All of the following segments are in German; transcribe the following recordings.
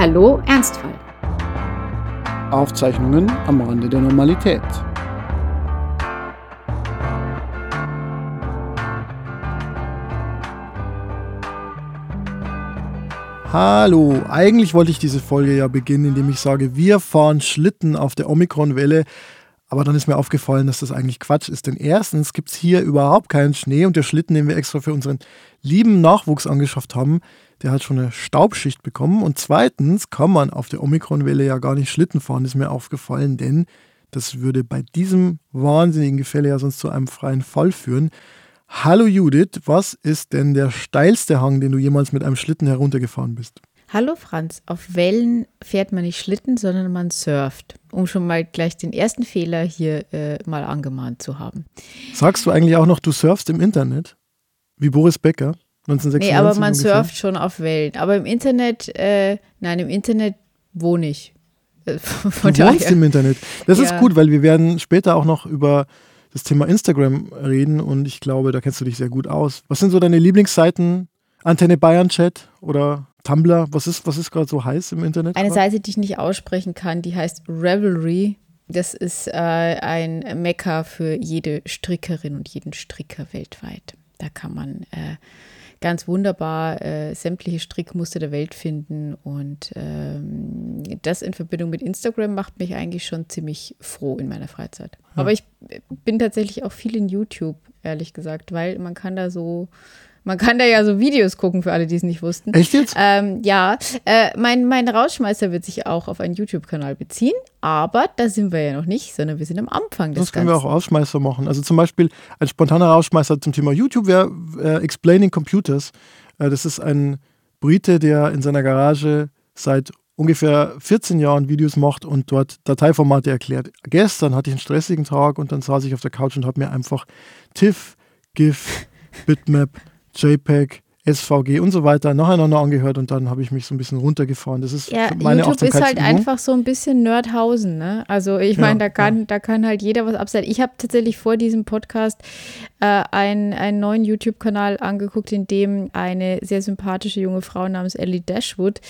Hallo Ernstfall. Aufzeichnungen am Rande der Normalität. Hallo, eigentlich wollte ich diese Folge ja beginnen, indem ich sage, wir fahren Schlitten auf der Omikron-Welle. Aber dann ist mir aufgefallen, dass das eigentlich Quatsch ist. Denn erstens gibt es hier überhaupt keinen Schnee und der Schlitten, den wir extra für unseren lieben Nachwuchs angeschafft haben, der hat schon eine Staubschicht bekommen. Und zweitens kann man auf der Omikron-Welle ja gar nicht Schlitten fahren, ist mir aufgefallen, denn das würde bei diesem wahnsinnigen Gefälle ja sonst zu einem freien Fall führen. Hallo Judith, was ist denn der steilste Hang, den du jemals mit einem Schlitten heruntergefahren bist? Hallo Franz, auf Wellen fährt man nicht Schlitten, sondern man surft, um schon mal gleich den ersten Fehler hier äh, mal angemahnt zu haben. Sagst du eigentlich auch noch, du surfst im Internet? Wie Boris Becker? 1996 nee, aber man ungefähr? surft schon auf Wellen. Aber im Internet, äh, nein, im Internet wohne ich. Äh, Von Du wohnst im Internet. Das ist Ja. gut, weil wir werden später auch noch über das Thema Instagram reden und ich glaube, da kennst du dich sehr gut aus. Was sind so deine Lieblingsseiten? Antenne Bayern Chat oder Tumblr? Was ist, was ist gerade so heiß im Internet? Eine? Seite, die ich nicht aussprechen kann, die heißt Revelry. Das ist äh, ein Mekka für jede Strickerin und jeden Stricker weltweit. Da kann man äh, ganz wunderbar äh, sämtliche Strickmuster der Welt finden. Und ähm, das in Verbindung mit Instagram macht mich eigentlich schon ziemlich froh in meiner Freizeit. Aber ich bin tatsächlich auch viel in YouTube, ehrlich gesagt, weil man kann da so, man kann da ja so Videos gucken, für alle, die es nicht wussten. Echt jetzt? Ähm, ja, äh, mein, mein Rausschmeißer wird sich auch auf einen YouTube-Kanal beziehen, aber da sind wir ja noch nicht, sondern wir sind am Anfang des Das können wir auch Ganzen. Rausschmeißer machen. Also zum Beispiel ein spontaner Rausschmeißer zum Thema YouTube wäre äh, Explaining Computers. Äh, das ist ein Brite, der in seiner Garage seit ungefähr 14 Jahren Videos macht und dort Dateiformate erklärt. Gestern hatte ich einen stressigen Tag und dann saß ich auf der Couch und habe mir einfach TIFF, GIF, Bitmap, JPEG, SVG und so weiter nacheinander angehört und dann habe ich mich so ein bisschen runtergefahren. Das ist Ja, meine YouTube ist halt einfach so ein bisschen Nerdhausen, ne? Also ich Ja, meine, da kann, da kann halt jeder was absetzen. Ich habe tatsächlich vor diesem Podcast äh, einen, einen neuen YouTube-Kanal angeguckt, in dem eine sehr sympathische junge Frau namens Ellie Dashwood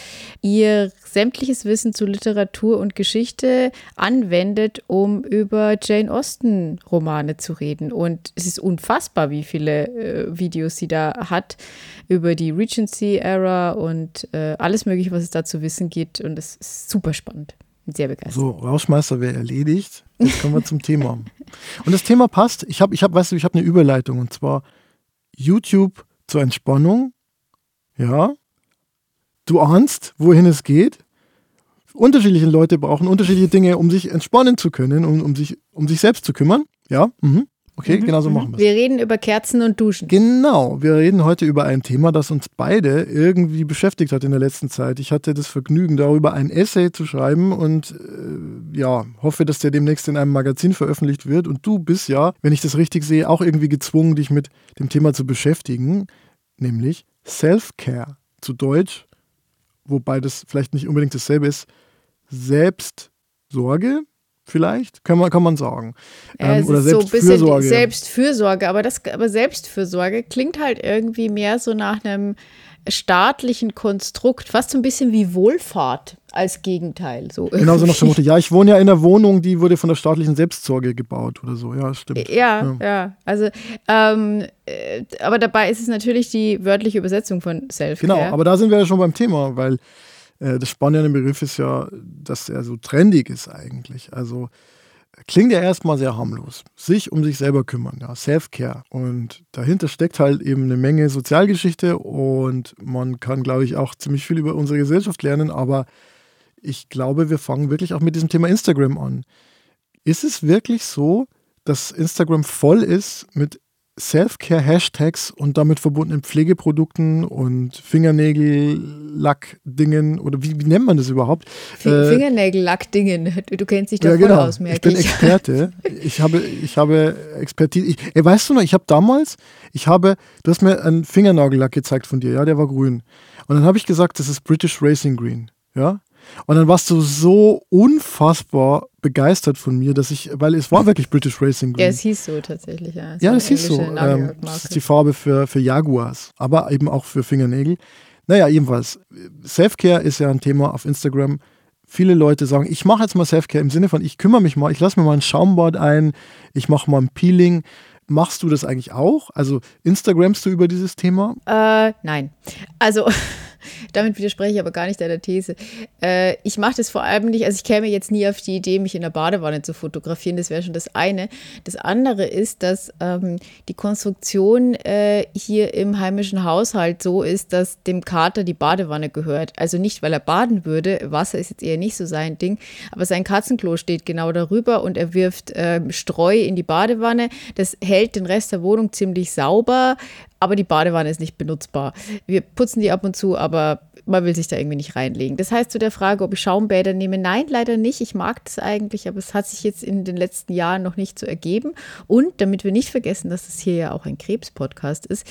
ihr sämtliches Wissen zu Literatur und Geschichte anwendet, um über Jane Austen-Romane zu reden. Und es ist unfassbar, wie viele äh, Videos sie da hat über die Regency-Ära und äh, alles Mögliche, was es da zu wissen gibt. Und es ist super spannend. Bin Sehr begeistert. So, Rauschmeister wäre erledigt. Jetzt kommen wir zum Thema. Und das Thema passt. Ich habe, ich hab, weißt du, ich habe eine Überleitung und zwar YouTube zur Entspannung. Ja. Du ahnst, wohin es geht. Unterschiedliche Leute brauchen unterschiedliche Dinge, um sich entspannen zu können, um, um, sich, um sich selbst zu kümmern. Ja. Mhm. Okay, genau so machen wir es. Wir reden über Kerzen und Duschen. Genau, wir reden heute über ein Thema, das uns beide irgendwie beschäftigt hat in der letzten Zeit. Ich hatte das Vergnügen, darüber ein Essay zu schreiben und äh, ja, hoffe, dass der demnächst in einem Magazin veröffentlicht wird. Und du bist ja, wenn ich das richtig sehe, auch irgendwie gezwungen, dich mit dem Thema zu beschäftigen, nämlich Self-Care zu Deutsch, wobei das vielleicht nicht unbedingt dasselbe ist. Selbstsorge, vielleicht, kann man, kann man sagen. Ja, Ähm, es oder ist so ein bisschen Selbstfürsorge. Selbstfürsorge, aber, das, aber Selbstfürsorge klingt halt irgendwie mehr so nach einem staatlichen Konstrukt, fast so ein bisschen wie Wohlfahrt als Gegenteil. So Genau so nach dem Motto, ja, ich wohne ja in einer Wohnung, die wurde von der staatlichen Selbstsorge gebaut oder so. Ja, stimmt. Ja, ja, also, ähm, äh, aber dabei ist es natürlich die wörtliche Übersetzung von Self-Care. Genau, aber da sind wir ja schon beim Thema, weil das Spannende an dem Begriff ist ja, dass er so trendig ist eigentlich. Also klingt ja erstmal sehr harmlos. Sich um sich selber kümmern, ja, Self-Care. Und dahinter steckt halt eben eine Menge Sozialgeschichte und man kann, glaube ich, auch ziemlich viel über unsere Gesellschaft lernen, aber ich glaube, wir fangen wirklich auch mit diesem Thema Instagram an. Ist es wirklich so, dass Instagram voll ist mit Self-Care-Hashtags und damit verbundenen Pflegeprodukten und Fingernägel-Lack-Dingen oder wie, wie nennt man das überhaupt? Äh, Fingernagellack-Dingen. Du, kennst dich da ja, voll genau. aus, ich merke bin ich. Experte. Ich habe, ich habe Expertise. Ich, ey, weißt du noch, ich habe damals, ich habe, du hast mir einen Fingernagellack gezeigt von dir, ja, der war grün. Und dann habe ich gesagt, das ist British Racing Green, ja. Und dann warst du so unfassbar begeistert von mir, dass ich, weil es war wirklich British Racing Green. Ja, es hieß so tatsächlich, ja. Es Ja, eine hieß so. Ähm, das ist die Farbe für, für Jaguars, aber eben auch für Fingernägel. Naja, jedenfalls, Self-Care ist ja ein Thema auf Instagram. Viele Leute sagen, ich mache jetzt mal Self-Care im Sinne von, ich kümmere mich mal, ich lasse mir mal ein Schaumbad ein, ich mache mal ein Peeling. Machst du das eigentlich auch? Also Instagramst du über dieses Thema? Äh, nein. Also damit widerspreche ich aber gar nicht deiner These. Äh, ich mache das vor allem nicht, also ich käme jetzt nie auf die Idee, mich in der Badewanne zu fotografieren, das wäre schon das eine. Das andere ist, dass ähm, die Konstruktion äh, hier im heimischen Haushalt so ist, dass dem Kater die Badewanne gehört. Also nicht, weil er baden würde, Wasser ist jetzt eher nicht so sein Ding, aber sein Katzenklo steht genau darüber und er wirft äh, Streu in die Badewanne. Das hält den Rest der Wohnung ziemlich sauber aber die Badewanne ist nicht benutzbar. Wir putzen die ab und zu, aber man will sich da irgendwie nicht reinlegen. Das heißt zu der Frage, ob ich Schaumbäder nehme, nein, leider nicht. Ich mag das eigentlich, aber es hat sich jetzt in den letzten Jahren noch nicht so ergeben. Und damit wir nicht vergessen, dass es hier ja auch ein Krebs-Podcast ist,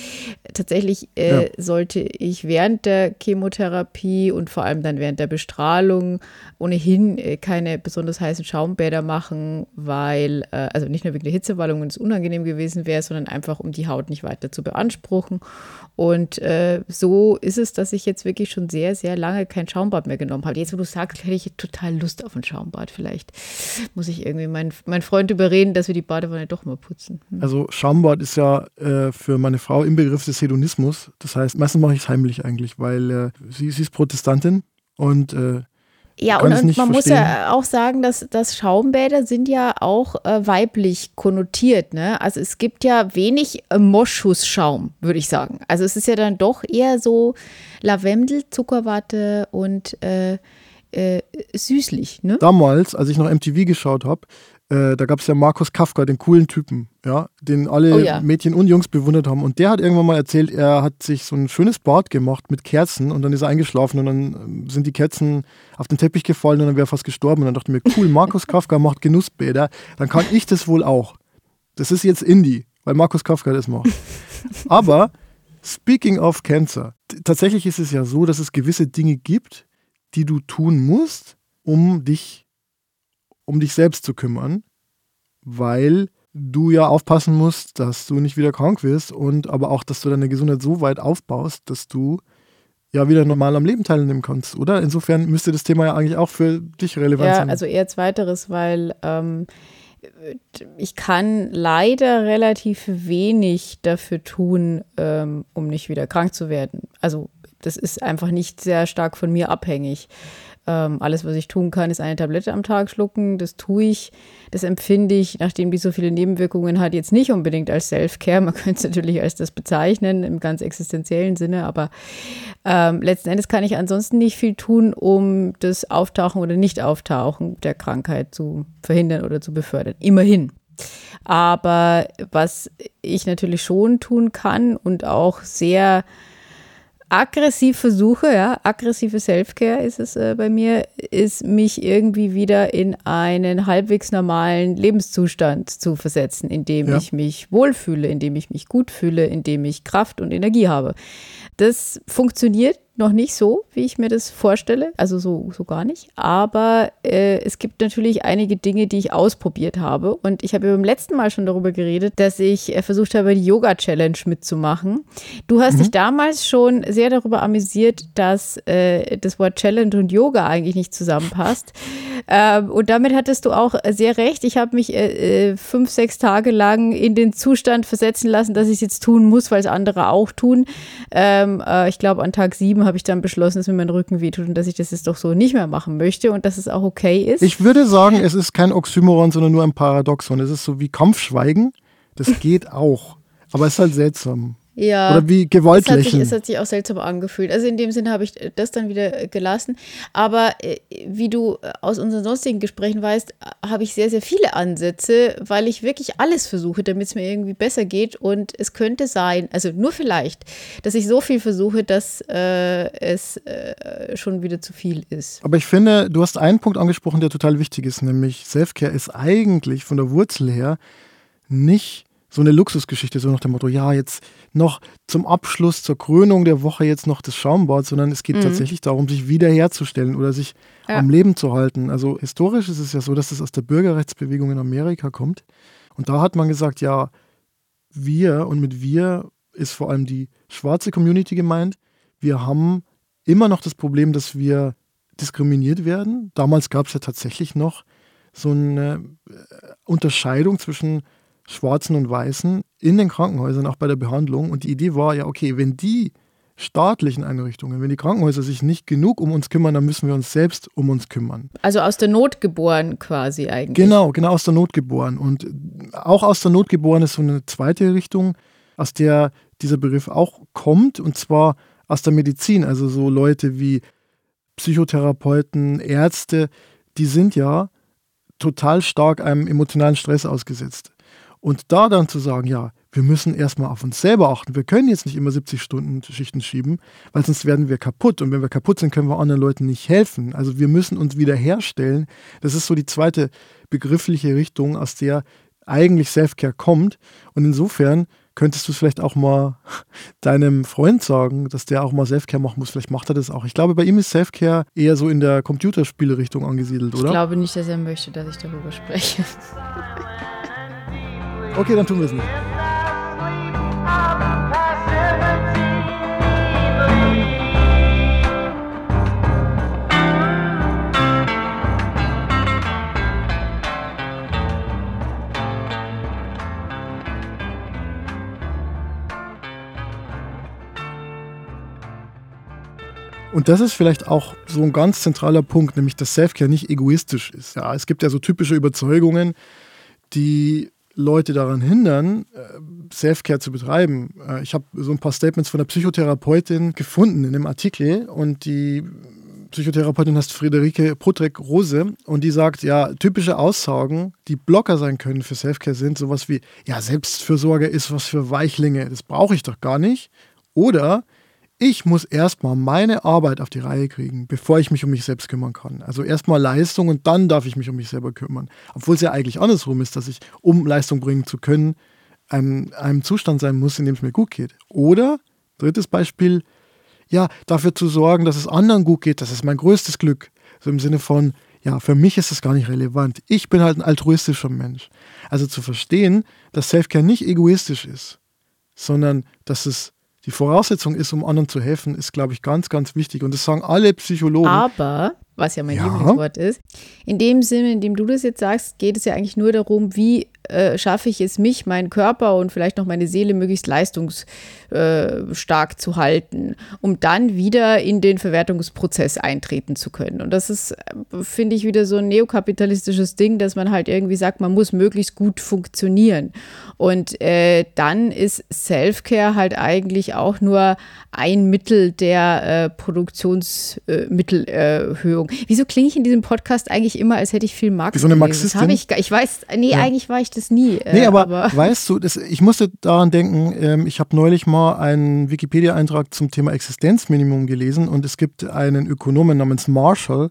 tatsächlich äh, ja. sollte ich während der Chemotherapie und vor allem dann während der Bestrahlung ohnehin äh, keine besonders heißen Schaumbäder machen, weil, äh, also nicht nur wegen der Hitzewallung und es unangenehm gewesen wäre, sondern einfach um die Haut nicht weiter zu beanspruchen. Und äh, so ist es, dass ich jetzt wirklich schon sehr, sehr lange kein Schaumbad mehr genommen habe. Jetzt, wo du sagst, hätte ich total Lust auf ein Schaumbad. Vielleicht muss ich irgendwie meinen mein Freund überreden, dass wir die Badewanne doch mal putzen. Hm. Also Schaumbad ist ja äh, für meine Frau im Begriff des Hedonismus. Das heißt, meistens mache ich es heimlich eigentlich, weil äh, sie, sie ist Protestantin und äh, ja, und, und man verstehen. muss ja auch sagen, dass, dass Schaumbäder sind ja auch äh, weiblich konnotiert. Ne? Also es gibt ja wenig äh, Moschusschaum, würde ich sagen. Also es ist ja dann doch eher so Lavendel, Zuckerwatte und äh, äh, süßlich. Ne? Damals, als ich noch MTV geschaut habe, äh, da gab es ja Markus Kafka, den coolen Typen, ja, den alle oh ja. Mädchen und Jungs bewundert haben. Und der hat irgendwann mal erzählt, er hat sich so ein schönes Bad gemacht mit Kerzen und dann ist er eingeschlafen und dann ähm, sind die Kerzen auf den Teppich gefallen und dann wäre er fast gestorben. Und dann dachte ich mir, cool, Markus Kafka macht Genussbäder, dann kann ich das wohl auch. Das ist jetzt Indie, weil Markus Kafka das macht. Aber speaking of Cancer, tatsächlich ist es ja so, dass es gewisse Dinge gibt, die du tun musst, um dich um dich selbst zu kümmern, weil du ja aufpassen musst, dass du nicht wieder krank wirst und aber auch, dass du deine Gesundheit so weit aufbaust, dass du ja wieder normal am Leben teilnehmen kannst, oder? Insofern müsste das Thema ja eigentlich auch für dich relevant ja, sein. Ja, also eher zweiteres, weil ähm, ich kann leider relativ wenig dafür tun, ähm, um nicht wieder krank zu werden. Also das ist einfach nicht sehr stark von mir abhängig. Ähm, alles, was ich tun kann, ist eine Tablette am Tag schlucken. Das tue ich. Das empfinde ich, nachdem die so viele Nebenwirkungen hat, jetzt nicht unbedingt als Self-Care. Man könnte es natürlich als das bezeichnen, im ganz existenziellen Sinne. Aber ähm, letzten Endes kann ich ansonsten nicht viel tun, um das Auftauchen oder Nicht-Auftauchen der Krankheit zu verhindern oder zu befördern. Immerhin. Aber was ich natürlich schon tun kann und auch sehr aggressiv versuche, ja, aggressive Self-Care ist es äh, bei mir, ist mich irgendwie wieder in einen halbwegs normalen Lebenszustand zu versetzen, in dem ja. ich mich wohlfühle, in dem ich mich gut fühle, in dem ich Kraft und Energie habe. Das funktioniert noch nicht so, wie ich mir das vorstelle, also so, so gar nicht. Aber äh, es gibt natürlich einige Dinge, die ich ausprobiert habe. Und ich habe beim letzten Mal schon darüber geredet, dass ich äh, versucht habe, die Yoga-Challenge mitzumachen. Du hast mhm. dich damals schon sehr darüber amüsiert, dass äh, das Wort Challenge und Yoga eigentlich nicht zusammenpasst. Ähm, und damit hattest du auch sehr recht. Ich habe mich äh, äh, fünf, sechs Tage lang in den Zustand versetzen lassen, dass ich es jetzt tun muss, weil es andere auch tun. Ähm, äh, ich glaube, an Tag sieben habe ich dann beschlossen, dass mir mein Rücken wehtut und dass ich das jetzt doch so nicht mehr machen möchte und dass es auch okay ist. Ich würde sagen, es ist kein Oxymoron, sondern nur ein Paradoxon. Es ist so wie Kampfschweigen. Das geht auch. Aber es ist halt seltsam. Ja. Oder wie Gewaltlächeln. Es hat, sich, es hat sich auch seltsam angefühlt. Also in dem Sinne habe ich das dann wieder gelassen. Aber äh, wie du aus unseren sonstigen Gesprächen weißt, habe ich sehr, sehr viele Ansätze, weil ich wirklich alles versuche, damit es mir irgendwie besser geht. Und es könnte sein, also nur vielleicht, dass ich so viel versuche, dass äh, es äh, schon wieder zu viel ist. Aber ich finde, du hast einen Punkt angesprochen, der total wichtig ist, nämlich Selfcare ist eigentlich von der Wurzel her nicht so eine Luxusgeschichte, so nach dem Motto, ja, jetzt noch zum Abschluss, zur Krönung der Woche jetzt noch das Schaumbad, sondern es geht mhm. tatsächlich darum, sich wiederherzustellen oder sich ja. am Leben zu halten. Also historisch ist es ja so, dass es aus der Bürgerrechtsbewegung in Amerika kommt. Und da hat man gesagt, ja, wir und mit wir ist vor allem die schwarze Community gemeint, wir haben immer noch das Problem, dass wir diskriminiert werden. Damals gab es ja tatsächlich noch so eine äh, Unterscheidung zwischen Schwarzen und Weißen in den Krankenhäusern, auch bei der Behandlung. Und die Idee war ja, okay, wenn die staatlichen Einrichtungen, wenn die Krankenhäuser sich nicht genug um uns kümmern, dann müssen wir uns selbst um uns kümmern. Also aus der Not geboren quasi eigentlich. Genau, genau aus der Not geboren. Und auch aus der Not geboren ist so eine zweite Richtung, aus der dieser Begriff auch kommt, und zwar aus der Medizin. Also so Leute wie Psychotherapeuten, Ärzte, die sind ja total stark einem emotionalen Stress ausgesetzt. Und da dann zu sagen, ja, wir müssen erstmal auf uns selber achten. Wir können jetzt nicht immer 70 Stunden Schichten schieben, weil sonst werden wir kaputt. Und wenn wir kaputt sind, können wir anderen Leuten nicht helfen. Also wir müssen uns wiederherstellen. Das ist so die zweite begriffliche Richtung, aus der eigentlich Selfcare kommt. Und insofern könntest du es vielleicht auch mal deinem Freund sagen, dass der auch mal Selfcare machen muss. Vielleicht macht er das auch. Ich glaube, bei ihm ist Selfcare eher so in der Computerspiele-Richtung angesiedelt, oder? Ich glaube nicht, dass er möchte, dass ich darüber spreche. Okay, dann tun wir es nicht. Und das ist vielleicht auch so ein ganz zentraler Punkt, nämlich dass Selfcare nicht egoistisch ist. Ja, es gibt ja so typische Überzeugungen, die Leute daran hindern, äh, Selfcare zu betreiben. Äh, ich habe so ein paar Statements von der Psychotherapeutin gefunden in dem Artikel und die Psychotherapeutin heißt Friederike Potrek-Rose und die sagt, ja, typische Aussagen, die Blocker sein können für Selfcare sind sowas wie, ja, Selbstfürsorge ist was für Weichlinge, das brauche ich doch gar nicht. Oder ich muss erstmal meine Arbeit auf die Reihe kriegen, bevor ich mich um mich selbst kümmern kann. Also erstmal Leistung und dann darf ich mich um mich selber kümmern. Obwohl es ja eigentlich andersrum ist, dass ich, um Leistung bringen zu können, in einem Zustand sein muss, in dem es mir gut geht. Oder, drittes Beispiel, ja, dafür zu sorgen, dass es anderen gut geht, das ist mein größtes Glück. So im Sinne von, ja, für mich ist das gar nicht relevant. Ich bin halt ein altruistischer Mensch. Also zu verstehen, dass Selfcare nicht egoistisch ist, sondern dass es die Voraussetzung ist, um anderen zu helfen, ist, glaube ich, ganz, ganz wichtig. Und das sagen alle Psychologen. Aber, was ja mein ja. Lieblingswort ist, in dem Sinne, in dem du das jetzt sagst, geht es ja eigentlich nur darum, wie äh, schaffe ich es, mich, meinen Körper und vielleicht noch meine Seele möglichst leistungsstark äh, zu halten, um dann wieder in den Verwertungsprozess eintreten zu können. Und das ist, äh, finde ich, wieder so ein neokapitalistisches Ding, dass man halt irgendwie sagt, man muss möglichst gut funktionieren. Und äh, dann ist Self-Care halt eigentlich auch nur ein Mittel der äh, Produktionsmittelerhöhung. Wieso klinge ich in diesem Podcast eigentlich immer, als hätte ich viel Marketing? Wie so eine Marxistin? Ich, ich weiß, nee, ja. eigentlich war ich das nie. Äh, nee, aber, aber, weißt du, das, ich musste daran denken, ähm, ich habe neulich mal einen Wikipedia-Eintrag zum Thema Existenzminimum gelesen und es gibt einen Ökonomen namens Marshall,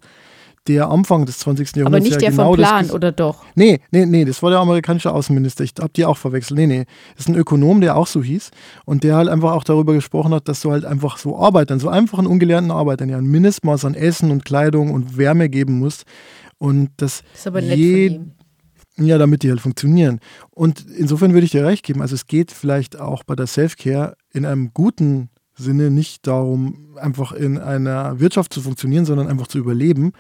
der Anfang des 20. Jahrhunderts. Aber nicht ja der genau vom Plan, oder doch? Nee, nee, nee, das war der amerikanische Außenminister. Ich habe die auch verwechselt. Nee, nee. Das ist ein Ökonom, der auch so hieß und der halt einfach auch darüber gesprochen hat, dass du halt einfach so Arbeitern, so einfachen, ungelernten Arbeitern ja ein Mindestmaß an Essen und Kleidung und Wärme geben musst. Und das, das ist aber nett von. Ja, damit die halt funktionieren. Und insofern würde ich dir recht geben. Also es geht vielleicht auch bei der Self-Care in einem guten Sinne nicht darum, einfach in einer Wirtschaft zu funktionieren, sondern einfach zu überleben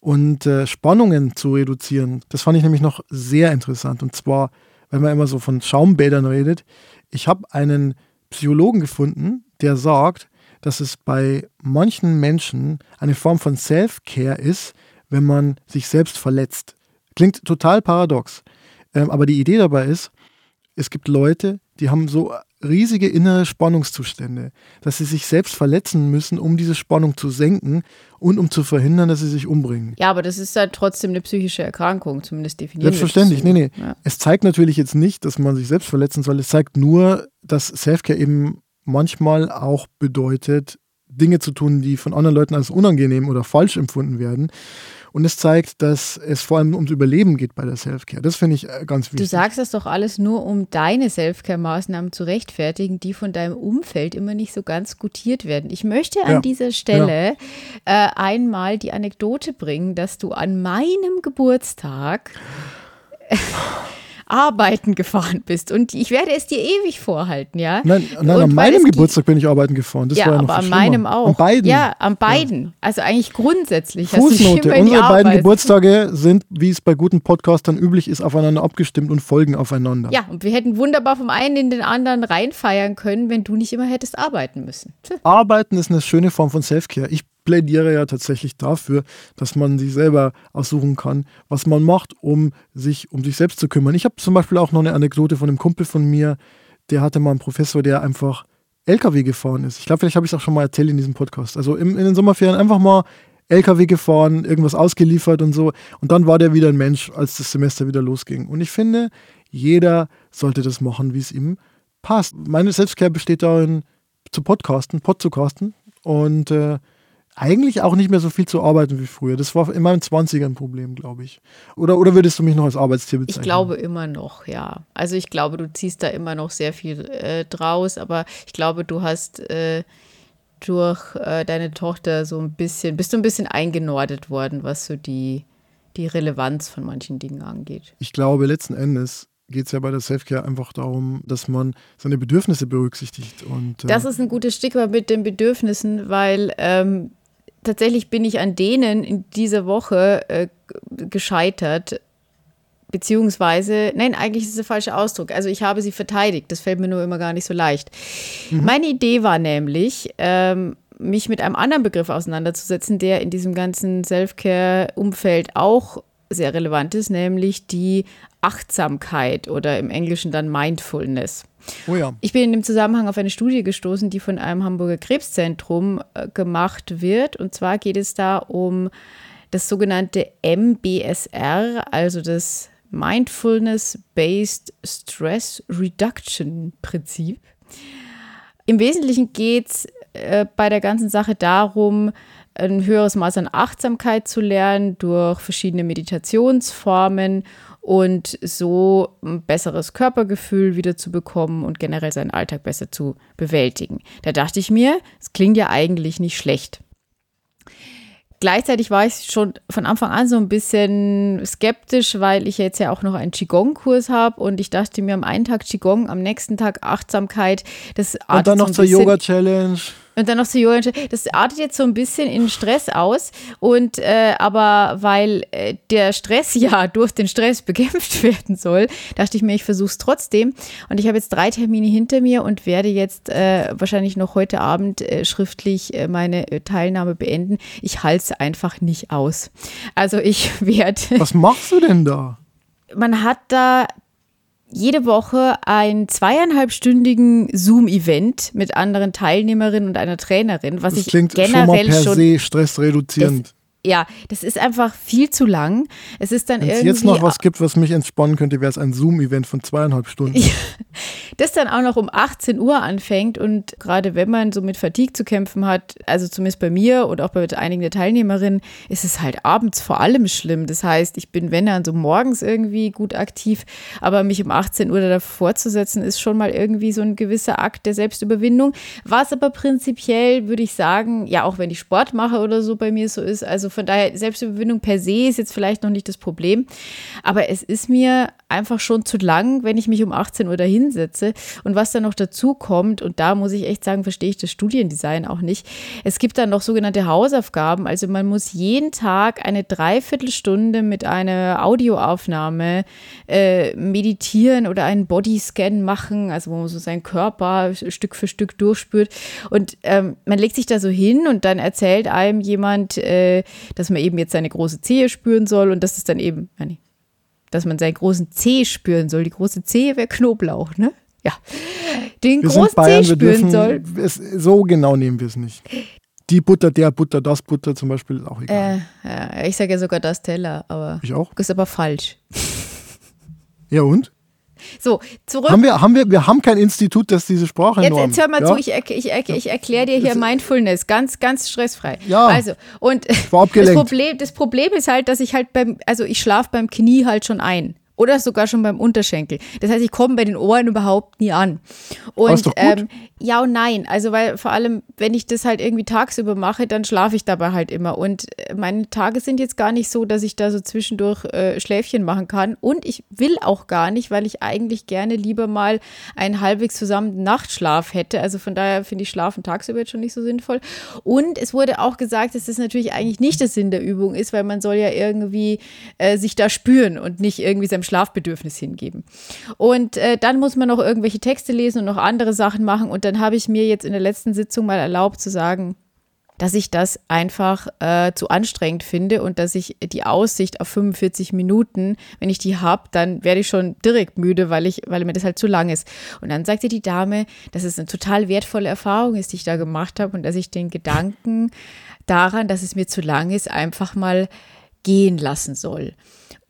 und äh, Spannungen zu reduzieren. Das fand ich nämlich noch sehr interessant. Und zwar, wenn man immer so von Schaumbädern redet. Ich habe einen Psychologen gefunden, der sagt, dass es bei manchen Menschen eine Form von Self-Care ist, wenn man sich selbst verletzt. Klingt total paradox. Ähm, aber die Idee dabei ist, es gibt Leute, die haben so riesige innere Spannungszustände, dass sie sich selbst verletzen müssen, um diese Spannung zu senken und um zu verhindern, dass sie sich umbringen. Ja, aber das ist halt trotzdem eine psychische Erkrankung, zumindest definiert. Selbstverständlich, nee, nee. Ja. Es zeigt natürlich jetzt nicht, dass man sich selbst verletzen soll. Es zeigt nur, dass Selfcare eben manchmal auch bedeutet, Dinge zu tun, die von anderen Leuten als unangenehm oder falsch empfunden werden. Und es zeigt, dass es vor allem ums Überleben geht bei der Selfcare. Das finde ich äh, ganz wichtig. Du sagst das doch alles nur, um deine Selfcare-Maßnahmen zu rechtfertigen, die von deinem Umfeld immer nicht so ganz gutiert werden. Ich möchte an ja, dieser Stelle ja. äh, einmal die Anekdote bringen, dass du an meinem Geburtstag arbeiten gefahren bist. Und ich werde es dir ewig vorhalten, ja? Nein, nein an meinem Geburtstag bin ich arbeiten gefahren. Das ja, war ja aber an meinem auch. An beiden. Ja, an beiden. Ja. Also eigentlich grundsätzlich. Fußnote. Unsere beiden Geburtstage sind, wie es bei guten Podcastern üblich ist, aufeinander abgestimmt und folgen aufeinander. Ja, und wir hätten wunderbar vom einen in den anderen reinfeiern können, wenn du nicht immer hättest arbeiten müssen. Arbeiten ist eine schöne Form von Selfcare. Ich plädiere ja tatsächlich dafür, dass man sich selber aussuchen kann, was man macht, um sich um sich selbst zu kümmern. Ich habe zum Beispiel auch noch eine Anekdote von einem Kumpel von mir, der hatte mal einen Professor, der einfach LKW gefahren ist. Ich glaube, vielleicht habe ich es auch schon mal erzählt in diesem Podcast. Also im, in den Sommerferien einfach mal LKW gefahren, irgendwas ausgeliefert und so. Und dann war der wieder ein Mensch, als das Semester wieder losging. Und ich finde, jeder sollte das machen, wie es ihm passt. Meine Selbstcare besteht darin, zu podcasten, pod zu casten. Und äh, eigentlich auch nicht mehr so viel zu arbeiten wie früher. Das war in meinen 20ern ein Problem, glaube ich. Oder, oder würdest du mich noch als Arbeitstier bezeichnen? Ich glaube immer noch, ja. Also ich glaube, du ziehst da immer noch sehr viel äh, draus, aber ich glaube, du hast äh, durch äh, deine Tochter so ein bisschen, bist du ein bisschen eingenordet worden, was so die, die Relevanz von manchen Dingen angeht. Ich glaube, letzten Endes geht es ja bei der Selfcare einfach darum, dass man seine Bedürfnisse berücksichtigt. Und, äh das ist ein gutes Stichwort mit den Bedürfnissen, weil ähm, tatsächlich bin ich an denen in dieser Woche äh, gescheitert. Beziehungsweise, nein, eigentlich ist es der falsche Ausdruck. Also ich habe sie verteidigt. Das fällt mir nur immer gar nicht so leicht. Mhm. Meine Idee war nämlich, ähm, mich mit einem anderen Begriff auseinanderzusetzen, der in diesem ganzen Self-Care-Umfeld auch sehr relevant ist, nämlich die Achtsamkeit oder im Englischen dann Mindfulness. Oh ja. Ich bin in dem Zusammenhang auf eine Studie gestoßen, die von einem Hamburger Krebszentrum äh, gemacht wird. Und zwar geht es da um das sogenannte MBSR, also das Mindfulness-Based Stress Reduction Prinzip. Im Wesentlichen geht es äh, bei der ganzen Sache darum, ein höheres Maß an Achtsamkeit zu lernen durch verschiedene Meditationsformen und so ein besseres Körpergefühl wieder zu bekommen und generell seinen Alltag besser zu bewältigen. Da dachte ich mir, es klingt ja eigentlich nicht schlecht. Gleichzeitig war ich schon von Anfang an so ein bisschen skeptisch, weil ich jetzt ja auch noch einen Qigong-Kurs habe und ich dachte mir am einen Tag Qigong, am nächsten Tag Achtsamkeit. Das und dann noch so zur Yoga-Challenge. Und dann noch so Johann, das artet jetzt so ein bisschen in Stress aus. Und äh, aber weil äh, der Stress ja durch den Stress bekämpft werden soll, dachte ich mir, ich versuche es trotzdem. Und ich habe jetzt drei Termine hinter mir und werde jetzt äh, wahrscheinlich noch heute Abend äh, schriftlich äh, meine äh, Teilnahme beenden. Ich halte es einfach nicht aus. Also ich werde. Was machst du denn da? Man hat da jede Woche einen zweieinhalbstündigen Zoom-Event mit anderen Teilnehmerinnen und einer Trainerin, was das ich klingt generell schon mal per schon, se stressreduzierend ja, das ist einfach viel zu lang. Es ist dann Wenn es jetzt noch was gibt, was mich entspannen könnte, wäre es ein Zoom-Event von zweieinhalb Stunden. das dann auch noch um 18 Uhr anfängt und gerade wenn man so mit Fatigue zu kämpfen hat, also zumindest bei mir und auch bei einigen der Teilnehmerinnen, ist es halt abends vor allem schlimm. Das heißt, ich bin, wenn dann so morgens irgendwie gut aktiv, aber mich um 18 Uhr davor zu setzen, ist schon mal irgendwie so ein gewisser Akt der Selbstüberwindung. Was aber prinzipiell, würde ich sagen, ja, auch wenn ich Sport mache oder so bei mir so ist, also von daher, Selbstüberwindung per se ist jetzt vielleicht noch nicht das Problem. Aber es ist mir einfach schon zu lang, wenn ich mich um 18 Uhr da hinsetze. Und was dann noch dazu kommt, und da muss ich echt sagen, verstehe ich das Studiendesign auch nicht. Es gibt dann noch sogenannte Hausaufgaben. Also man muss jeden Tag eine Dreiviertelstunde mit einer Audioaufnahme äh, meditieren oder einen Bodyscan machen, also wo man so seinen Körper Stück für Stück durchspürt. Und ähm, man legt sich da so hin und dann erzählt einem jemand, äh, dass man eben jetzt seine große Zehe spüren soll und das ist dann eben, nee, dass man seinen großen Zeh spüren soll. Die große Zehe wäre Knoblauch, ne? Ja. Den wir großen Bayern, Zeh spüren soll. Es, so genau nehmen wir es nicht. Die Butter, der Butter, das Butter zum Beispiel ist auch egal. Äh, ja, ich sage ja sogar das Teller, aber. Ich auch. Ist aber falsch. Ja und? So, zurück. Haben wir, haben wir, wir haben kein Institut, das diese Sprache jetzt, jetzt hör mal ja? zu, ich, ich, ich, ich erkläre dir hier Mindfulness, ganz, ganz stressfrei. Ja. Also, und das Problem, das Problem ist halt, dass ich halt beim, also ich schlafe beim Knie halt schon ein oder sogar schon beim Unterschenkel. Das heißt, ich komme bei den Ohren überhaupt nie an. Und ähm, ja und nein. Also, weil vor allem, wenn ich das halt irgendwie tagsüber mache, dann schlafe ich dabei halt immer. Und äh, meine Tage sind jetzt gar nicht so, dass ich da so zwischendurch äh, Schläfchen machen kann. Und ich will auch gar nicht, weil ich eigentlich gerne lieber mal einen halbwegs zusammen Nachtschlaf hätte. Also von daher finde ich Schlafen tagsüber jetzt schon nicht so sinnvoll. Und es wurde auch gesagt, dass das natürlich eigentlich nicht der Sinn der Übung ist, weil man soll ja irgendwie äh, sich da spüren und nicht irgendwie seinem Schlafbedürfnis hingeben. Und äh, dann muss man noch irgendwelche Texte lesen und noch andere Sachen machen. Und dann habe ich mir jetzt in der letzten Sitzung mal erlaubt zu sagen, dass ich das einfach äh, zu anstrengend finde und dass ich die Aussicht auf 45 Minuten, wenn ich die habe, dann werde ich schon direkt müde, weil ich, weil mir das halt zu lang ist. Und dann sagte die Dame, dass es eine total wertvolle Erfahrung ist, die ich da gemacht habe und dass ich den Gedanken daran, dass es mir zu lang ist, einfach mal gehen lassen soll.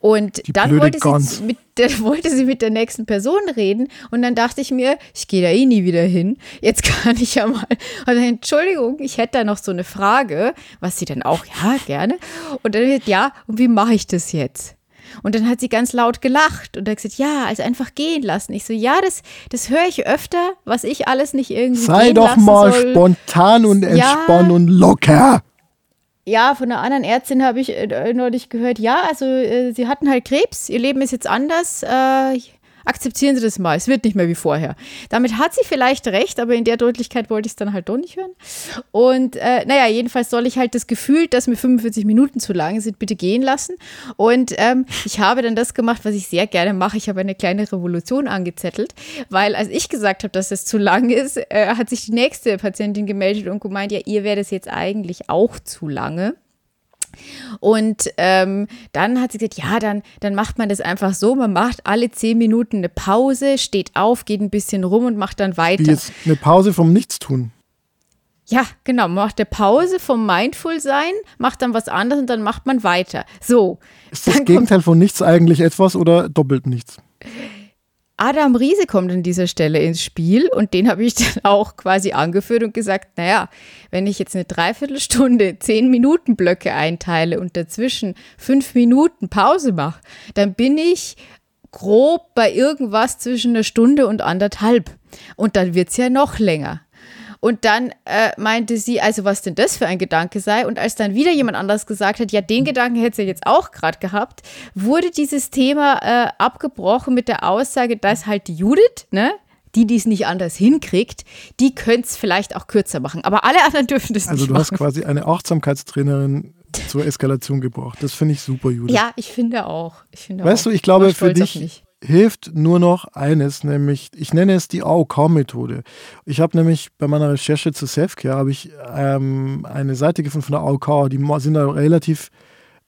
Und Die dann wollte sie, mit der, wollte sie mit der nächsten Person reden und dann dachte ich mir, ich gehe da eh nie wieder hin. Jetzt kann ich ja mal. Also, Entschuldigung, ich hätte da noch so eine Frage, was sie dann auch, ja, gerne. Und dann, ja, und wie mache ich das jetzt? Und dann hat sie ganz laut gelacht und hat gesagt, ja, also einfach gehen lassen. Ich so, ja, das, das höre ich öfter, was ich alles nicht irgendwie Sei doch mal soll. spontan und entspannt und locker. Ja, von einer anderen Ärztin habe ich äh, neulich gehört, ja, also äh, sie hatten halt Krebs, ihr Leben ist jetzt anders. Äh, akzeptieren Sie das mal, es wird nicht mehr wie vorher. Damit hat sie vielleicht recht, aber in der Deutlichkeit wollte ich es dann halt doch nicht hören. Und äh, naja, jedenfalls soll ich halt das Gefühl, dass mir 45 Minuten zu lang sind, bitte gehen lassen. Und ähm, ich habe dann das gemacht, was ich sehr gerne mache. Ich habe eine kleine Revolution angezettelt, weil als ich gesagt habe, dass es zu lang ist, äh, hat sich die nächste Patientin gemeldet und gemeint, ja, ihr wäre das jetzt eigentlich auch zu lange. Und ähm, dann hat sie gesagt, ja, dann, dann macht man das einfach so, man macht alle zehn Minuten eine Pause, steht auf, geht ein bisschen rum und macht dann Wie weiter. jetzt eine Pause vom Nichtstun. Ja, genau, man macht eine Pause vom Mindful-Sein, macht dann was anderes und dann macht man weiter. So, Ist das Gegenteil von nichts eigentlich etwas oder doppelt nichts? Adam Riese kommt an dieser Stelle ins Spiel und den habe ich dann auch quasi angeführt und gesagt, naja, wenn ich jetzt eine Dreiviertelstunde zehn Minuten Blöcke einteile und dazwischen fünf Minuten Pause mache, dann bin ich grob bei irgendwas zwischen einer Stunde und anderthalb. Und dann wird es ja noch länger. Und dann äh, meinte sie, also was denn das für ein Gedanke sei. Und als dann wieder jemand anders gesagt hat, ja, den Gedanken hätte sie jetzt auch gerade gehabt, wurde dieses Thema äh, abgebrochen mit der Aussage, dass halt Judith, ne, die, die es nicht anders hinkriegt, die könnte es vielleicht auch kürzer machen. Aber alle anderen dürfen das Also nicht du hast quasi eine Achtsamkeitstrainerin zur Eskalation gebracht. Das finde ich super, Judith. Ja, ich finde auch. Ich finde Weißt auch. du, ich glaube, für dich. Hilft nur noch eines, nämlich, ich nenne es die AOK-Methode. Ich habe nämlich bei meiner Recherche zu Selfcare habe ich ähm, eine Seite gefunden von der AOK, die sind da relativ,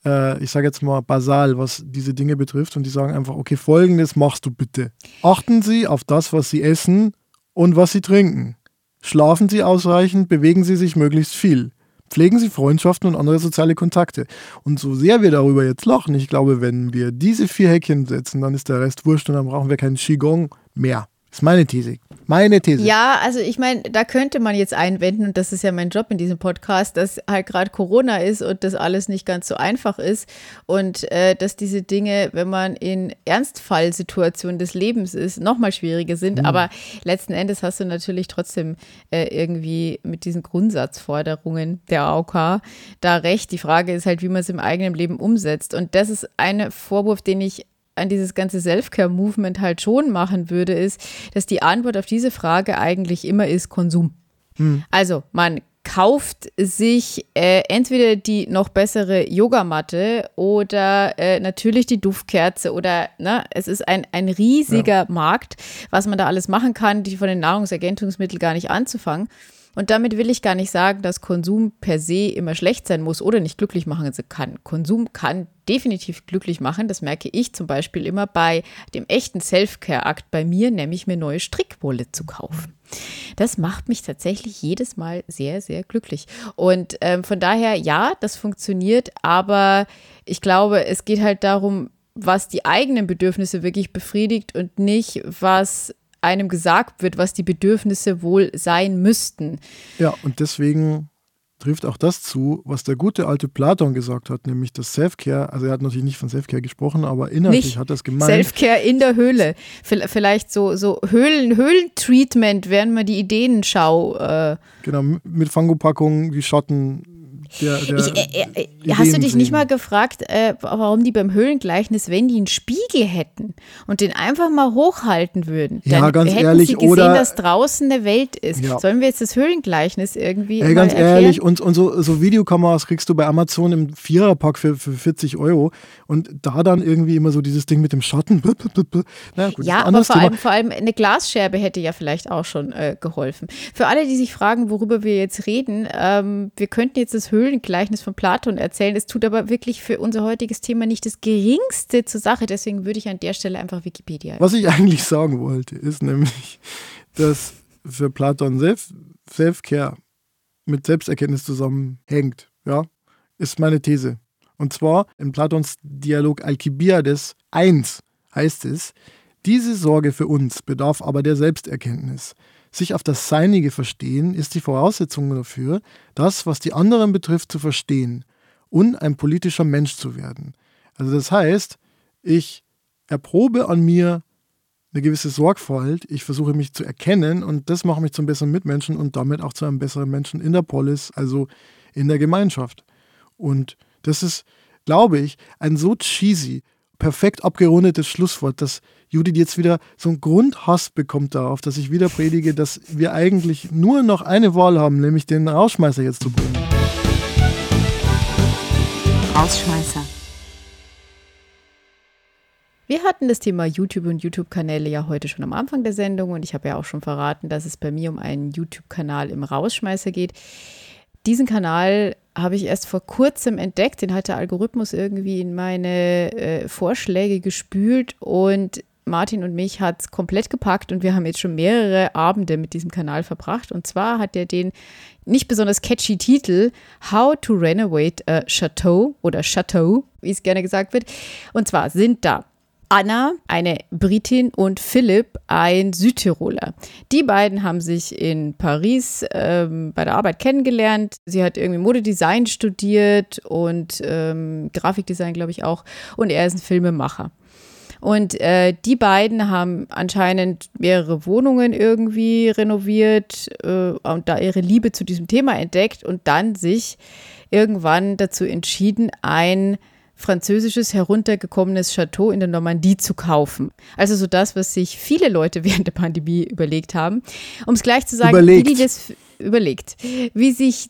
äh, ich sage jetzt mal, basal, was diese Dinge betrifft und die sagen einfach, okay, folgendes machst du bitte. Achten Sie auf das, was Sie essen und was Sie trinken. Schlafen Sie ausreichend, bewegen Sie sich möglichst viel. Pflegen Sie Freundschaften und andere soziale Kontakte. Und so sehr wir darüber jetzt lachen, ich glaube, wenn wir diese vier Häkchen setzen, dann ist der Rest wurscht und dann brauchen wir keinen Qigong mehr. ist meine These. Meine These. Ja, also ich meine, da könnte man jetzt einwenden, und das ist ja mein Job in diesem Podcast, dass halt gerade Corona ist und das alles nicht ganz so einfach ist und äh, dass diese Dinge, wenn man in Ernstfallsituationen des Lebens ist, nochmal schwieriger sind. Aber letzten Endes hast du natürlich trotzdem äh, irgendwie mit diesen Grundsatzforderungen der AOK da recht. Die Frage ist halt, wie man es im eigenen Leben umsetzt. Und das ist ein Vorwurf, den ich an dieses ganze Self-Care-Movement halt schon machen würde, ist, dass die Antwort auf diese Frage eigentlich immer ist Konsum. Also man kauft sich äh, entweder die noch bessere Yogamatte oder äh, natürlich die Duftkerze oder ne, es ist ein, ein riesiger Markt, was man da alles machen kann, die von den Nahrungsergänzungsmitteln gar nicht anzufangen. Und damit will ich gar nicht sagen, dass Konsum per se immer schlecht sein muss oder nicht glücklich machen kann. Konsum kann definitiv glücklich machen. Das merke ich zum Beispiel immer bei dem echten Self-Care-Akt bei mir, nämlich mir neue Strickwolle zu kaufen. Das macht mich tatsächlich jedes Mal sehr, sehr glücklich. Und ähm, von daher, ja, das funktioniert, aber ich glaube, es geht halt darum, was die eigenen Bedürfnisse wirklich befriedigt und nicht, was einem gesagt wird, was die Bedürfnisse wohl sein müssten. Ja, und deswegen trifft auch das zu, was der gute alte Platon gesagt hat, nämlich das Selfcare. Also er hat natürlich nicht von Selfcare gesprochen, aber inhaltlich nicht hat das gemeint. Selfcare in der Höhle. Vielleicht so, so Höhlen, Höhlentreatment, während man die Ideenschau. Äh genau, mit Fangopackungen, die Schotten der, der ich, äh, äh, hast du dich nicht mal gefragt, äh, warum die beim Höhlengleichnis, wenn die einen Spiegel hätten und den einfach mal hochhalten würden, ja, dann ganz hätten ehrlich, sie gesehen, oder, dass draußen eine Welt ist. Ja. Sollen wir jetzt das Höhlengleichnis irgendwie Ey, ganz ehrlich, und, und so, so Videokameras kriegst du bei Amazon im Viererpack für, für 40 Euro und da dann irgendwie immer so dieses Ding mit dem Schatten. Naja, gut, ja, aber vor allem, vor allem eine Glasscherbe hätte ja vielleicht auch schon äh, geholfen. Für alle, die sich fragen, worüber wir jetzt reden, ähm, wir könnten jetzt das Höhlengleichnis Höhlengleichnis von Platon erzählen. Es tut aber wirklich für unser heutiges Thema nicht das Geringste zur Sache. Deswegen würde ich an der Stelle einfach Wikipedia. Was ich eigentlich sagen wollte, ist nämlich, dass für Platon Self Self-Care mit Selbsterkenntnis zusammenhängt. Ja, ist meine These. Und zwar in Platons Dialog Alkibiades 1 heißt es, diese Sorge für uns bedarf aber der Selbsterkenntnis. Sich auf das Seinige verstehen ist die Voraussetzung dafür, das, was die anderen betrifft, zu verstehen und ein politischer Mensch zu werden. Also das heißt, ich erprobe an mir eine gewisse Sorgfalt, ich versuche mich zu erkennen und das macht mich zum besseren Mitmenschen und damit auch zu einem besseren Menschen in der Polis, also in der Gemeinschaft. Und das ist, glaube ich, ein so cheesy, perfekt abgerundetes Schlusswort, dass Judith jetzt wieder so einen Grundhass bekommt darauf, dass ich wieder predige, dass wir eigentlich nur noch eine Wahl haben, nämlich den Rausschmeißer jetzt zu bringen. Rausschmeißer. Wir hatten das Thema YouTube und YouTube-Kanäle ja heute schon am Anfang der Sendung und ich habe ja auch schon verraten, dass es bei mir um einen YouTube-Kanal im Rausschmeißer geht. Diesen Kanal habe ich erst vor kurzem entdeckt. Den hat der Algorithmus irgendwie in meine äh, Vorschläge gespült und Martin und mich hat es komplett gepackt und wir haben jetzt schon mehrere Abende mit diesem Kanal verbracht. Und zwar hat er den nicht besonders catchy Titel How to Renovate a Chateau oder Chateau, wie es gerne gesagt wird. Und zwar sind da Anna, eine Britin, und Philipp, ein Südtiroler. Die beiden haben sich in Paris ähm, bei der Arbeit kennengelernt. Sie hat irgendwie Modedesign studiert und ähm, Grafikdesign, glaube ich, auch. Und er ist ein Filmemacher. Und äh, die beiden haben anscheinend mehrere Wohnungen irgendwie renoviert äh, und da ihre Liebe zu diesem Thema entdeckt und dann sich irgendwann dazu entschieden, ein französisches heruntergekommenes Chateau in der Normandie zu kaufen. Also so das, was sich viele Leute während der Pandemie überlegt haben. Um es gleich zu sagen, überlegt. wie die das überlegt, wie sich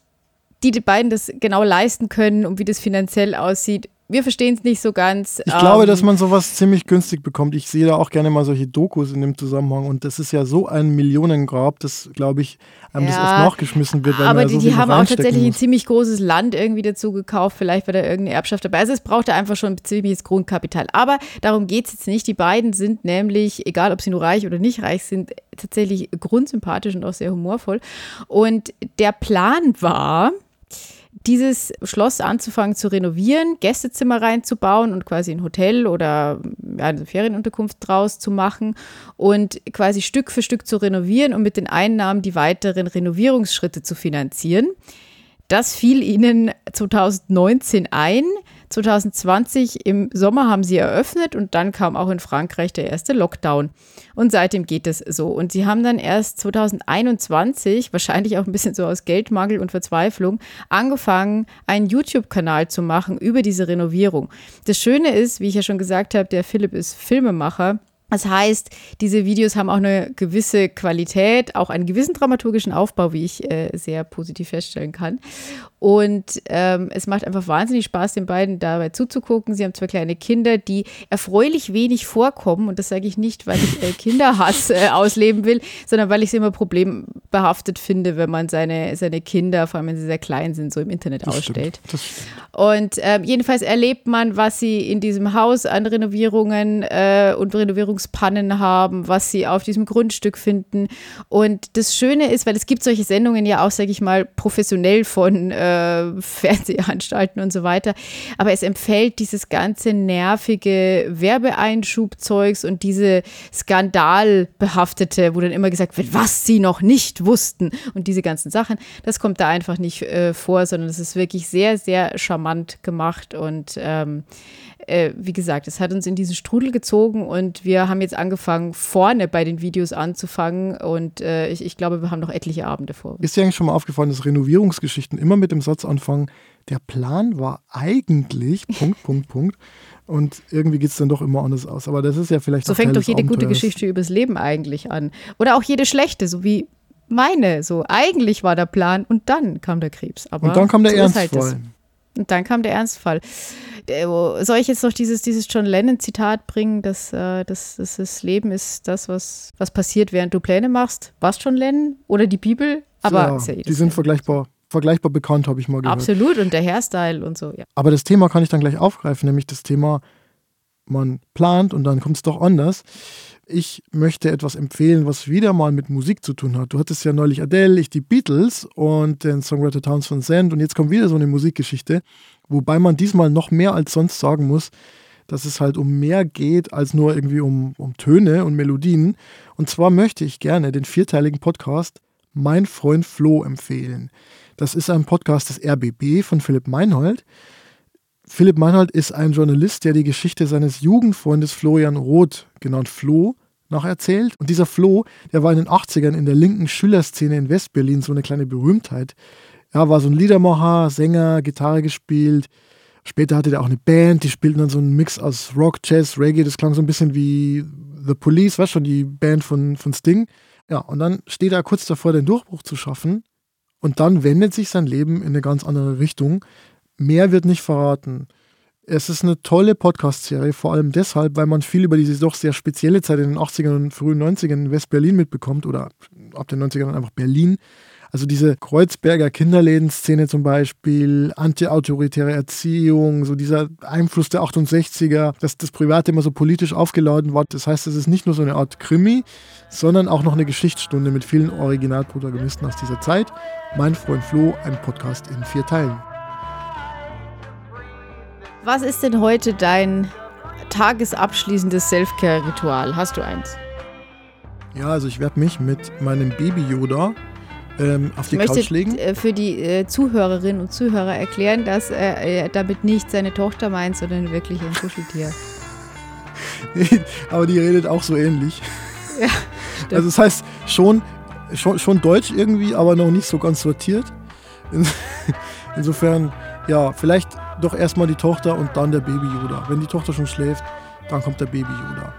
die beiden das genau leisten können und wie das finanziell aussieht, wir verstehen es nicht so ganz. Ich ähm, glaube, dass man sowas ziemlich günstig bekommt. Ich sehe da auch gerne mal solche Dokus in dem Zusammenhang. Und das ist ja so ein Millionengrab, dass, glaube ich, einem ja, das oft nachgeschmissen wird. aber die, so die haben auch tatsächlich muss. ein ziemlich großes Land irgendwie dazu gekauft. Vielleicht war da irgendeine Erbschaft dabei. Also es brauchte einfach schon ein ziemliches Grundkapital. Aber darum geht es jetzt nicht. Die beiden sind nämlich, egal ob sie nur reich oder nicht reich sind, tatsächlich grundsympathisch und auch sehr humorvoll. Und der Plan war, dieses Schloss anzufangen zu renovieren, Gästezimmer reinzubauen und quasi ein Hotel oder eine Ferienunterkunft draus zu machen und quasi Stück für Stück zu renovieren und mit den Einnahmen die weiteren Renovierungsschritte zu finanzieren. Das fiel ihnen 2019 ein. 2020 im Sommer haben sie eröffnet und dann kam auch in Frankreich der erste Lockdown. Und seitdem geht es so. Und sie haben dann erst 2021, wahrscheinlich auch ein bisschen so aus Geldmangel und Verzweiflung, angefangen, einen YouTube-Kanal zu machen über diese Renovierung. Das Schöne ist, wie ich ja schon gesagt habe, der Philipp ist Filmemacher. Das heißt, diese Videos haben auch eine gewisse Qualität, auch einen gewissen dramaturgischen Aufbau, wie ich äh, sehr positiv feststellen kann. Und ähm, es macht einfach wahnsinnig Spaß, den beiden dabei zuzugucken. Sie haben zwei kleine Kinder, die erfreulich wenig vorkommen. Und das sage ich nicht, weil ich äh, Kinderhass äh, ausleben will, sondern weil ich es immer problembehaftet finde, wenn man seine, seine Kinder, vor allem wenn sie sehr klein sind, so im Internet das ausstellt. Und ähm, jedenfalls erlebt man, was sie in diesem Haus an Renovierungen äh, und Renovierungen Wohnungspannen haben, was sie auf diesem Grundstück finden. Und das Schöne ist, weil es gibt solche Sendungen ja auch, sage ich mal, professionell von äh, Fernsehanstalten und so weiter. Aber es empfällt dieses ganze nervige Werbeeinschubzeugs und diese skandalbehaftete, wo dann immer gesagt wird, was sie noch nicht wussten und diese ganzen Sachen. Das kommt da einfach nicht äh, vor, sondern es ist wirklich sehr, sehr charmant gemacht und ähm, äh, wie gesagt, es hat uns in diesen Strudel gezogen und wir haben jetzt angefangen, vorne bei den Videos anzufangen und äh, ich, ich glaube, wir haben noch etliche Abende vor. Ist dir eigentlich schon mal aufgefallen, dass Renovierungsgeschichten immer mit dem Satz anfangen, der Plan war eigentlich, Punkt, Punkt, Punkt. Und irgendwie geht es dann doch immer anders aus. Aber das ist ja vielleicht So fängt doch jede gute Geschichte übers Leben eigentlich an. Oder auch jede schlechte, so wie meine. So, eigentlich war der Plan und dann kam der Krebs. Aber und dann kam der so Ernstfall. Halt und dann kam der Ernstfall. Äh, soll ich jetzt noch dieses, dieses John Lennon-Zitat bringen, dass, äh, dass, dass, das Leben ist das, was, was passiert, während du Pläne machst? Was John Lennon? Oder die Bibel? Aber ja, ja die sind vergleichbar, vergleichbar bekannt, habe ich mal gehört. Absolut, und der Hairstyle und so, ja. Aber das Thema kann ich dann gleich aufgreifen, nämlich das Thema, man plant und dann kommt es doch anders. Ich möchte etwas empfehlen, was wieder mal mit Musik zu tun hat. Du hattest ja neulich Adele, ich die Beatles und den Songwriter Towns von Sand und jetzt kommt wieder so eine Musikgeschichte, wobei man diesmal noch mehr als sonst sagen muss, dass es halt um mehr geht als nur irgendwie um, um Töne und Melodien. Und zwar möchte ich gerne den vierteiligen Podcast Mein Freund Flo empfehlen. Das ist ein Podcast des RBB von Philipp Meinhold. Philipp Meinhold ist ein Journalist, der die Geschichte seines Jugendfreundes Florian Roth, genannt Flo, nacherzählt. Und dieser Flo, der war in den 80ern in der linken Schülerszene in Westberlin so eine kleine Berühmtheit. Er war so ein Liedermacher, Sänger, Gitarre gespielt. Später hatte er auch eine Band, die spielten dann so einen Mix aus Rock, Jazz, Reggae. Das klang so ein bisschen wie The Police, weißt schon, die Band von, von Sting. Ja, und dann steht er kurz davor, den Durchbruch zu schaffen. Und dann wendet sich sein Leben in eine ganz andere Richtung. Mehr wird nicht verraten. Es ist eine tolle Podcast-Serie, vor allem deshalb, weil man viel über diese doch sehr spezielle Zeit in den 80ern und frühen 90ern in West-Berlin mitbekommt oder ab den 90ern einfach Berlin. Also diese Kreuzberger Kinderläden-Szene zum Beispiel, antiautoritäre Erziehung, so dieser Einfluss der 68er, dass das Private immer so politisch aufgeladen war. Das heißt, es ist nicht nur so eine Art Krimi, sondern auch noch eine Geschichtsstunde mit vielen Originalprotagonisten aus dieser Zeit. Mein Freund Flo, ein Podcast in vier Teilen. Was ist denn heute dein tagesabschließendes Selfcare-Ritual? Hast du eins? Ja, also ich werde mich mit meinem Baby-Yoda ähm, auf die ich Couch legen. möchte für die äh, Zuhörerinnen und Zuhörer erklären, dass er äh, damit nicht seine Tochter meint, sondern wirklich ein Kuscheltier. Aber die redet auch so ähnlich. Ja, also das heißt schon, schon, schon deutsch irgendwie, aber noch nicht so ganz sortiert. Insofern, ja, vielleicht doch erstmal die Tochter und dann der Baby Yoda. Wenn die Tochter schon schläft, dann kommt der Baby Yoda.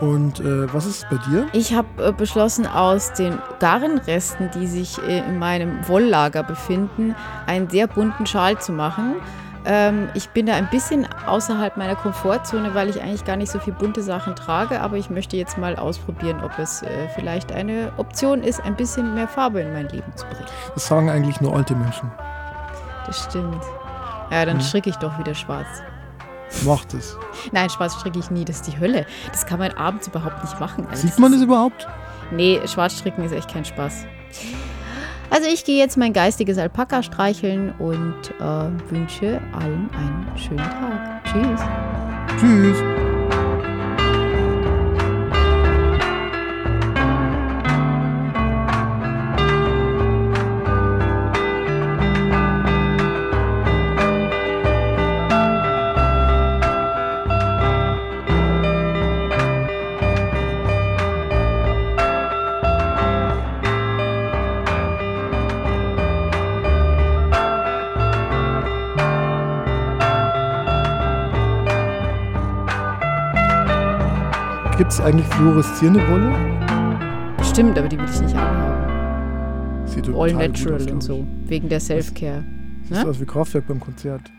Und äh, was ist bei dir? Ich habe äh, beschlossen, aus den Garnresten, die sich äh, in meinem Wolllager befinden, einen sehr bunten Schal zu machen. Ähm, ich bin da ein bisschen außerhalb meiner Komfortzone, weil ich eigentlich gar nicht so viele bunte Sachen trage, aber ich möchte jetzt mal ausprobieren, ob es äh, vielleicht eine Option ist, ein bisschen mehr Farbe in mein Leben zu bringen. Das sagen eigentlich nur alte Menschen. Das stimmt. Ja, dann stricke ich doch wieder schwarz. Macht es. Nein, schwarz stricke ich nie. Das ist die Hölle. Das kann man abends überhaupt nicht machen. Also Sieht man das überhaupt? Nee, schwarz stricken ist echt kein Spaß. Also ich gehe jetzt mein geistiges Alpaka streicheln und äh, wünsche allen einen schönen Tag. Tschüss. Tschüss. Eigentlich fluoreszierende Wolle? Stimmt, aber die will ich nicht anhaben. Sieht All natural und so, wegen der Self-Care. Sieht ne? aus wie Kraftwerk beim Konzert.